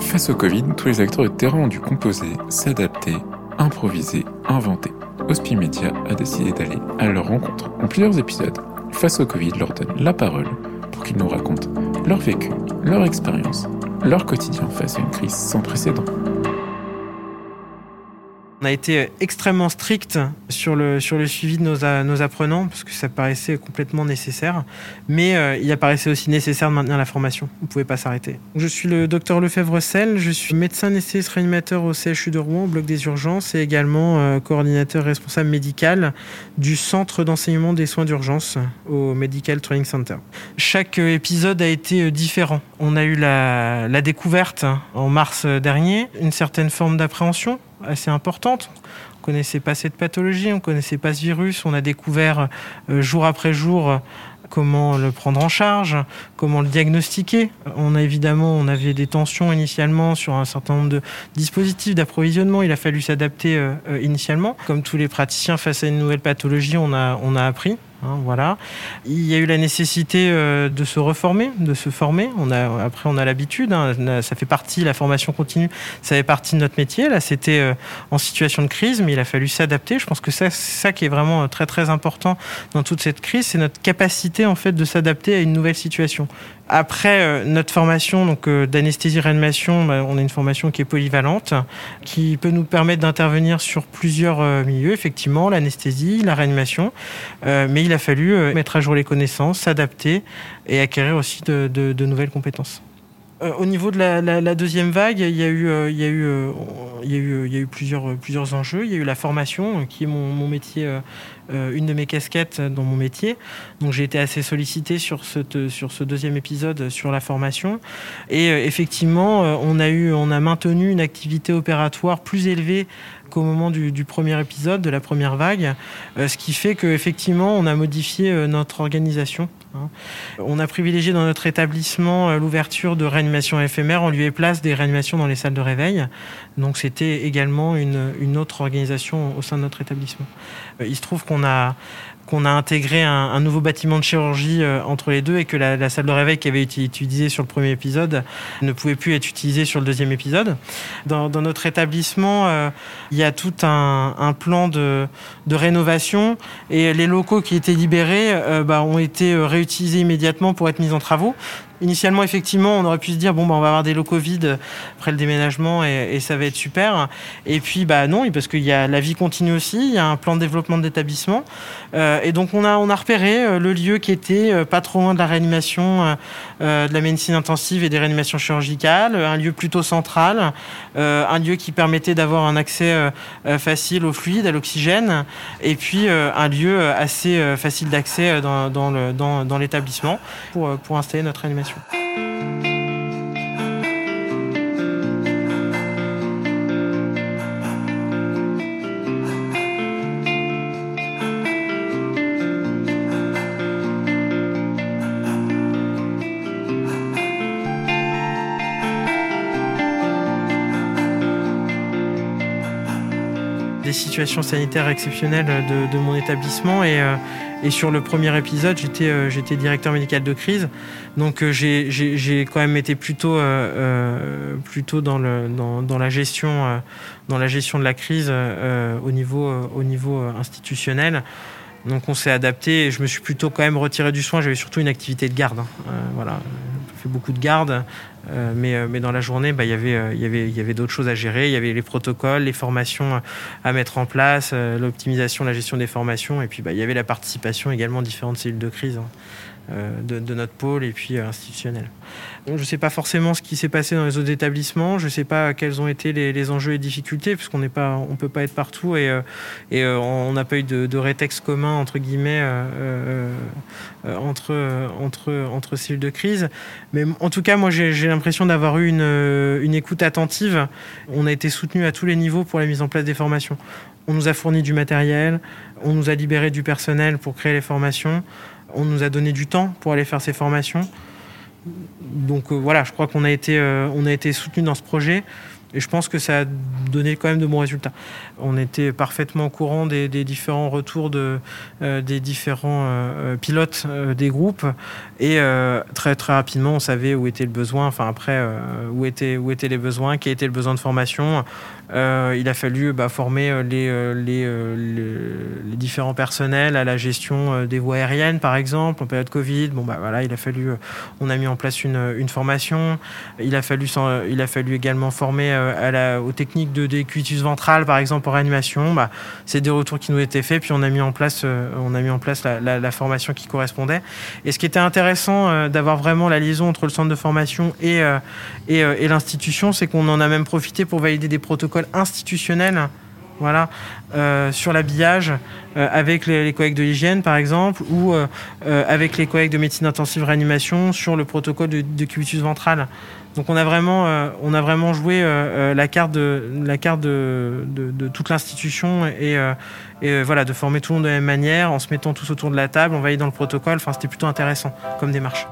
Face au Covid, tous les acteurs de terrain ont dû composer, s'adapter, improviser, inventer. Hospimedia a décidé d'aller à leur rencontre. En plusieurs épisodes, Face au Covid leur donne la parole pour qu'ils nous racontent leur vécu, leur expérience, leur quotidien face à une crise sans précédent. On a été extrêmement strict sur le, suivi de nos, apprenants parce que ça paraissait complètement nécessaire. Mais euh, il apparaissait aussi nécessaire de maintenir la formation. On ne pouvait pas s'arrêter. Je suis le docteur Lefebvre-Selle. Je suis médecin anesthésiste réanimateur au CHU de Rouen, au bloc des urgences, et également euh, coordinateur responsable médical du centre d'enseignement des soins d'urgence au Medical Training Center. Chaque euh, épisode a été différent. On a eu la, la découverte en mars dernier, une certaine forme d'appréhension assez importante. On connaissait pas cette pathologie, on connaissait pas ce virus, on a découvert euh, jour après jour comment le prendre en charge, comment le diagnostiquer. On a évidemment, on avait des tensions initialement sur un certain nombre de dispositifs d'approvisionnement. Il a fallu s'adapter euh, euh, initialement. Comme tous les praticiens face à une nouvelle pathologie, on a, on a appris. Hein, voilà. Il y a eu la nécessité euh, de se reformer, de se former. Après, on a l'habitude. Hein, ça fait partie, la formation continue, ça fait partie de notre métier. Là, c'était euh, en situation de crise, mais il a fallu s'adapter. Je pense que c'est ça qui est vraiment euh, très très important dans toute cette crise, c'est notre capacité en fait de s'adapter à une nouvelle situation. Après euh, notre formation donc euh, d'anesthésie réanimation, bah, on a une formation qui est polyvalente, qui peut nous permettre d'intervenir sur plusieurs euh, milieux, effectivement, l'anesthésie, la réanimation. mais il a fallu mettre à jour les connaissances, s'adapter et acquérir aussi de nouvelles compétences. Euh, au niveau de la, la, la, deuxième vague, il y a eu, il y a eu, il y a eu, il y a eu plusieurs, plusieurs enjeux. Il y a eu la formation, qui est mon, mon métier, euh, une de mes casquettes dans mon métier. Donc j'ai été assez sollicité sur ce, sur ce deuxième épisode sur la formation. Et euh, effectivement, on a eu, on a maintenu une activité opératoire plus élevée qu'au moment du, premier épisode, de la première vague, ce qui fait qu'effectivement, on a modifié notre organisation Hein. On a privilégié dans notre établissement euh, l'ouverture de réanimation éphémère en lieu et place des réanimations dans les salles de réveil. Donc c'était également une, autre organisation au sein de notre établissement. Euh, il se trouve qu'on a qu'on a intégré un, nouveau bâtiment de chirurgie euh, entre les deux et que la, salle de réveil qui avait été utilisée sur le premier épisode ne pouvait plus être utilisée sur le deuxième épisode. Dans, notre établissement, euh, il y a tout un, plan de, de, rénovation et les locaux qui étaient libérés euh, bah, ont été réutilisés immédiatement pour être mis en travaux. Initialement, effectivement, on aurait pu se dire bon, bah, on va avoir des locaux vides après le déménagement et, ça va être super. Et puis, bah non, parce qu'il y a la vie continue aussi. Il y a un plan de développement de l'établissement. Euh, et donc, on a on a repéré euh, le lieu qui était euh, pas trop loin de la réanimation, euh, de la médecine intensive et des réanimations chirurgicales, un lieu plutôt central, euh, un lieu qui permettait d'avoir un accès euh, facile au fluide, à l'oxygène, et puis un lieu assez facile d'accès dans, dans l'établissement pour, pour installer notre réanimation. Des situations sanitaires exceptionnelles de, mon établissement et, euh, et, sur le premier épisode j'étais euh, j'étais directeur médical de crise. Donc euh, j'ai quand même été plutôt euh, plutôt dans la gestion dans la gestion de la crise au niveau au niveau institutionnel. Donc on s'est adapté et je me suis plutôt quand même retiré du soin. J'avais surtout une activité de garde hein. voilà beaucoup de garde Euh, mais, euh, mais dans la journée, bah, y avait, euh, y avait, y avait d'autres choses à gérer. Il y avait les protocoles, les formations à mettre en place, euh, l'optimisation, la gestion des formations. Et puis, bah, il y avait la participation également différentes cellules de crise. Hein. Euh, de, notre pôle et puis euh, institutionnel. Je ne sais pas forcément ce qui s'est passé dans les autres établissements, je ne sais pas quels ont été les, enjeux et difficultés, puisqu'on on peut pas être partout et, euh, on n'a pas eu de, de rétexte commun entre guillemets entre entre entre cellules de crise. Mais en tout cas, moi, j'ai l'impression d'avoir eu une, une écoute attentive. On a été soutenu à tous les niveaux pour la mise en place des formations. On nous a fourni du matériel, on nous a libéré du personnel pour créer les formations on nous a donné du temps pour aller faire ces formations. Donc euh, voilà, je crois qu'on a été, euh, soutenu dans ce projet. Et je pense que ça a donné quand même de bons résultats. On était parfaitement au courant des, différents retours de, des différents pilotes des groupes et très très rapidement on savait où était le besoin. Enfin après où étaient où étaient les besoins, quel était le besoin de formation. Il a fallu bah, former les, les, différents personnels à la gestion des voies aériennes par exemple en période Covid. Bon bah voilà il a fallu on a mis en place une, formation. Il a fallu il a fallu également former aux techniques de décuitus ventrale, par exemple, en réanimation. Bah, c'est des retours qui nous étaient faits, puis on a mis en place, euh, on a mis en place la, formation qui correspondait. Et ce qui était intéressant euh, d'avoir vraiment la liaison entre le centre de formation euh, et, l'institution, c'est qu'on en a même profité pour valider des protocoles institutionnels voilà, sur l'habillage avec les, collègues de l'hygiène par exemple ou avec les collègues de médecine intensive réanimation sur le protocole de, de cubitus ventral. Donc on a vraiment, euh, on a vraiment joué euh, euh, la carte de, la carte de, de, toute l'institution et, et voilà, de former tout le monde de la même manière en se mettant tous autour de la table, on va aller dans le protocole. Enfin, c'était plutôt intéressant comme démarche.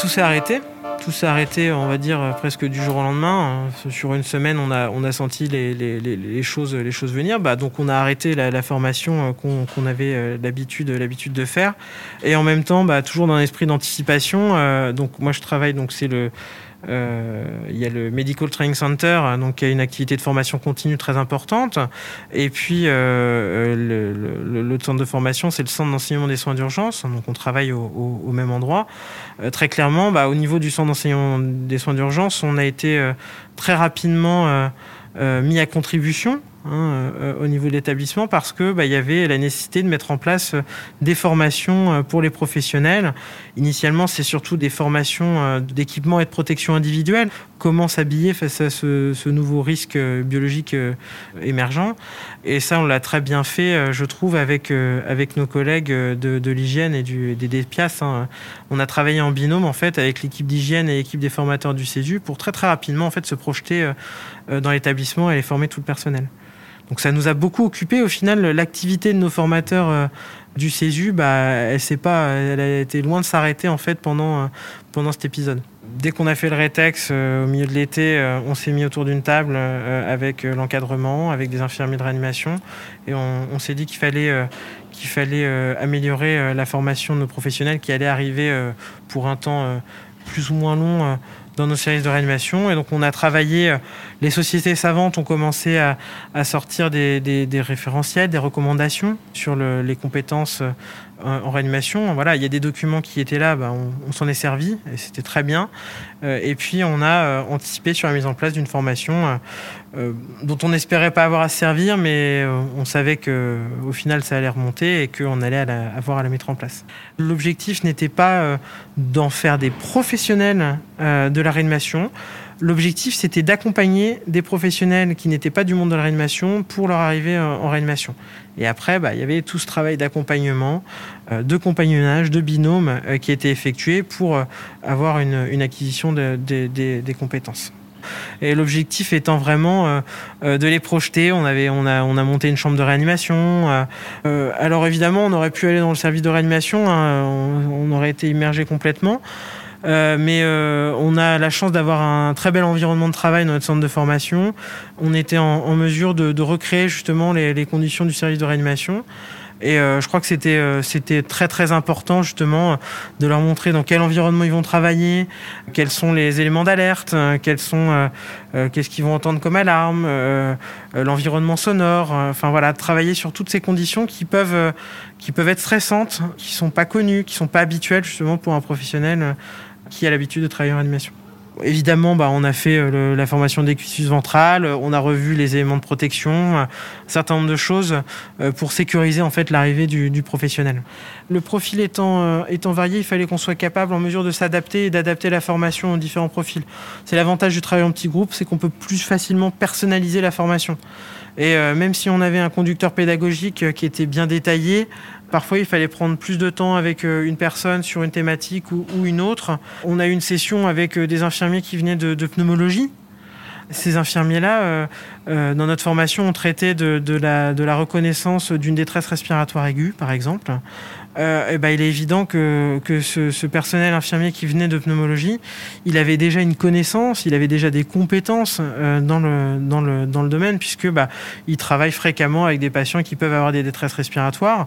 Tout s'est arrêté tout s'est arrêté, on va dire, presque du jour au lendemain. Sur une semaine, on a, senti les, choses, venir. Bah, donc, on a arrêté la, formation euh, qu'on avait euh, l'habitude de faire. Et en même temps, bah, toujours dans un esprit d'anticipation. Euh, donc, moi, je travaille, donc c'est le il y a le Medical Training Center, donc qui a une activité de formation continue très importante. Et puis euh, le, le, centre de formation, c'est le centre d'enseignement des soins d'urgence. Donc on travaille au, au, même endroit. Euh, très clairement, bah, au niveau du centre d'enseignement des soins d'urgence, on a été très rapidement mis à contribution Hein, euh, au niveau de l'établissement parce que bah, il y avait la nécessité de mettre en place euh, des formations euh, pour les professionnels. Initialement, c'est surtout des formations d'équipement et de protection individuelle. Comment s'habiller face à ce, nouveau risque biologique émergent Et ça, on l'a très bien fait, je trouve, avec nos collègues de, l'hygiène et des DPIAS. Hein. On a travaillé en binôme en fait avec l'équipe d'hygiène et l'équipe des formateurs du CESU pour très très rapidement en fait se projeter dans l'établissement et les former tout le personnel. Donc ça nous a beaucoup occupé. Au final, l'activité de nos formateurs euh, du CESU, bah, elle s'est pas, elle a été loin de s'arrêter en fait pendant euh, pendant cet épisode. Dès qu'on a fait le rétex euh, au milieu de l'été, on s'est mis autour d'une table avec l'encadrement, avec des infirmiers de réanimation, et on, s'est dit qu'il fallait qu'il fallait améliorer la formation de nos professionnels qui allait arriver pour un temps plus ou moins long dans nos services de réanimation. Et donc on a travaillé, euh, les sociétés savantes ont commencé à, sortir des, référentiels, des recommandations sur les compétences euh, en réanimation. Voilà, il y a des documents qui étaient là, bah, on, s'en est servi et c'était très bien. Euh, et puis on a anticipé sur la mise en place d'une formation dont on n'espérait pas avoir à se servir, mais on savait que au final ça allait remonter et qu'on allait avoir à la mettre en place. L'objectif n'était pas d'en faire des professionnels de la réanimation. L'objectif, c'était d'accompagner des professionnels qui n'étaient pas du monde de la réanimation pour leur arrivée en réanimation. Et après, bah, il y avait tout ce travail d'accompagnement, euh, de compagnonnage, de binôme euh, qui était effectué pour euh, avoir une, acquisition des compétences. Et l'objectif étant vraiment de les projeter. On a monté une chambre de réanimation. alors évidemment, on aurait pu aller dans le service de réanimation, hein, on, aurait été immergé complètement. Euh, mais euh, on a la chance d'avoir un très bel environnement de travail dans notre centre de formation. On était en, mesure de, recréer justement les, conditions du service de réanimation. Et euh, je crois que c'était c'était très très important justement de leur montrer dans quel environnement ils vont travailler, quels sont les éléments d'alerte, quels sont qu'est-ce qu'ils vont entendre comme alarme, l'environnement sonore. Enfin voilà, travailler sur toutes ces conditions qui peuvent qui peuvent être stressantes, qui sont pas connues, qui sont pas habituelles justement pour un professionnel qui a l'habitude de travailler en animation. Évidemment, bah, on a fait euh, la formation des cuisses ventrales, on a revu les éléments de protection, euh, un certain nombre de choses euh, pour sécuriser en fait l'arrivée du, professionnel. Le profil étant, étant varié, il fallait qu'on soit capable en mesure de s'adapter et d'adapter la formation aux différents profils. C'est l'avantage du travail en petit groupe, c'est qu'on peut plus facilement personnaliser la formation. Et même si on avait un conducteur pédagogique qui était bien détaillé, Parfois, il fallait prendre plus de temps avec euh, une personne sur une thématique ou, une autre. On a eu une session avec euh, des infirmiers qui venaient de, pneumologie. Ces infirmiers-là, dans notre formation, ont traité de, la, reconnaissance d'une détresse respiratoire aiguë, par exemple. Euh, ben, il est évident que, ce, personnel infirmier qui venait de pneumologie, il avait déjà une connaissance, il avait déjà des compétences euh, dans, le, domaine, puisque bah, il travaille fréquemment avec des patients qui peuvent avoir des détresses respiratoires.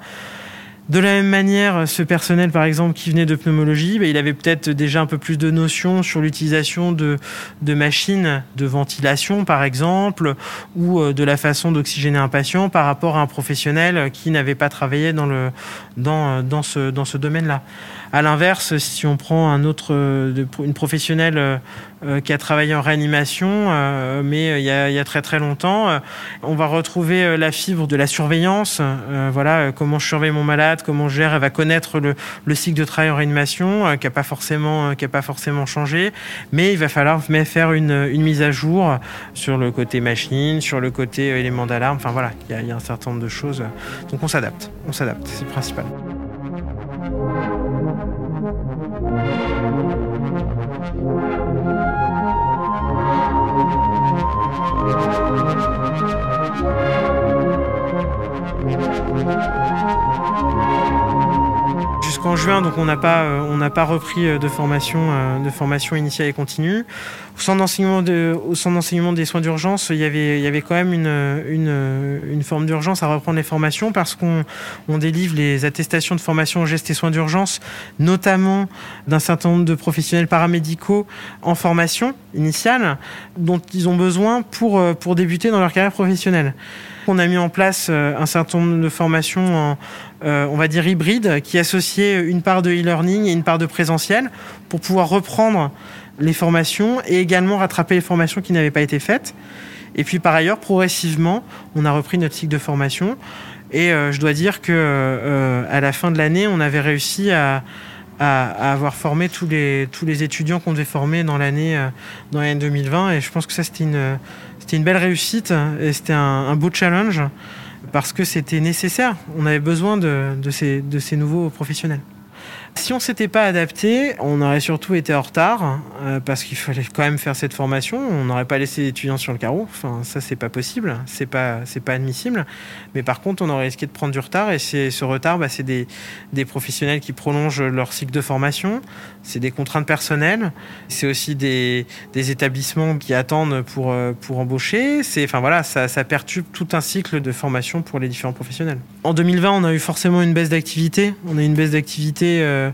De la même manière, ce personnel, par exemple, qui venait de pneumologie, bah, il avait peut-être déjà un peu plus de notions sur l'utilisation de, machines de ventilation, par exemple, ou euh, de la façon d'oxygéner un patient par rapport à un professionnel qui n'avait pas travaillé dans, dans ce domaine-là. À l'inverse, si on prend euh, une professionnelle euh, euh, qui a travaillé en réanimation, mais il y, a, très très longtemps, on va retrouver la fibre de la surveillance. voilà, comment je surveille mon malade, comment je gère. Elle va connaître le, le cycle de travail en réanimation, qui n'a pas forcément, changé, mais il va falloir faire une, mise à jour sur le côté machine, sur le côté élément d'alarme. Enfin voilà, il y, a, il y a un certain nombre de choses. Donc on s'adapte, on s'adapte, c'est le principal. Thank you. Juin, donc on n'a pas, euh, pas repris euh, de formation, euh, de formation initiale et continue. Au centre d'enseignement, de, des soins d'urgence, il y avait, il y avait quand même une, une, forme d'urgence à reprendre les formations parce qu'on on délivre les attestations de formation gestes et soins d'urgence, notamment d'un certain nombre de professionnels paramédicaux en formation initiale, dont ils ont besoin pour, pour débuter dans leur carrière professionnelle. On a mis en place un certain nombre de formations, euh, on va dire hybrides, qui associaient une part de e-learning et une part de présentiel pour pouvoir reprendre les formations et également rattraper les formations qui n'avaient pas été faites. Et puis par ailleurs, progressivement, on a repris notre cycle de formation. Et euh, je dois dire que à la fin de l'année, on avait réussi à, avoir formé tous les, tous les étudiants qu'on devait former dans l'année dans l'année 2020. Et je pense que ça, c'était une, c'était une belle réussite et c'était un, beau challenge parce que c'était nécessaire. On avait besoin de, ces, nouveaux professionnels. Si on s'était pas adapté, on aurait surtout été en retard euh, parce qu'il fallait quand même faire cette formation. On n'aurait pas laissé les étudiants sur le carreau. Enfin, ça c'est pas possible, c'est pas c'est pas admissible. Mais par contre, on aurait risqué de prendre du retard et c'est ce retard, bah, c'est des, des professionnels qui prolongent leur cycle de formation. C'est des contraintes personnelles. C'est aussi des, des établissements qui attendent pour euh, pour embaucher. C'est enfin voilà, ça, ça perturbe tout un cycle de formation pour les différents professionnels. En 2020, on a eu forcément une baisse d'activité. On a eu une baisse d'activité. Euh, euh,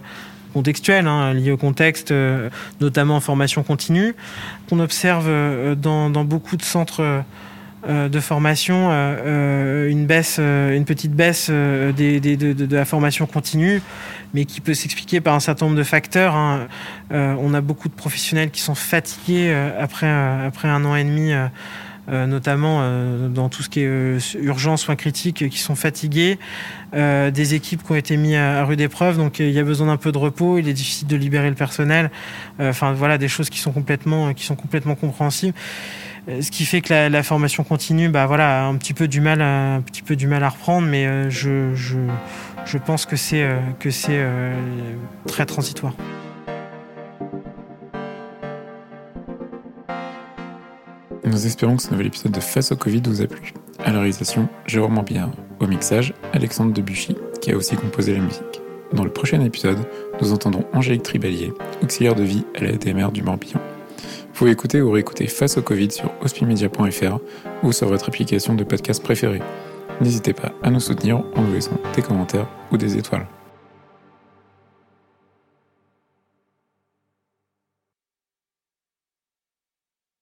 contextuelle, hein, au contexte, euh, notamment en formation continue. On observe euh, dans, beaucoup de centres de formation une baisse, une petite baisse de, la formation continue, mais qui peut s'expliquer par un certain nombre de facteurs. Hein. on a beaucoup de professionnels qui sont fatigués après, après un an et demi notamment euh, dans tout ce qui est euh, urgence, soins critiques, qui sont fatigués, des équipes qui ont été mises à, rude épreuve, donc il y a besoin d'un peu de repos, il est difficile de libérer le personnel, enfin voilà, des choses qui sont complètement, qui sont complètement compréhensibles. Ce qui fait que la, formation continue, bah voilà, un petit peu du mal, à, reprendre, mais je, je, pense que c'est très transitoire. Nous espérons que ce nouvel épisode de Face au Covid vous a plu. À la réalisation, Jérôme Ambillard. Au mixage, Alexandre Debuchy, qui a aussi composé la musique. Dans le prochain épisode, nous entendrons Angélique Tribalier, auxiliaire de vie à la DMR du Morbihan. Vous pouvez écouter ou réécouter Face au Covid sur hospimedia.fr ou sur votre application de podcast préférée. N'hésitez pas à nous soutenir en nous laissant des commentaires ou des étoiles.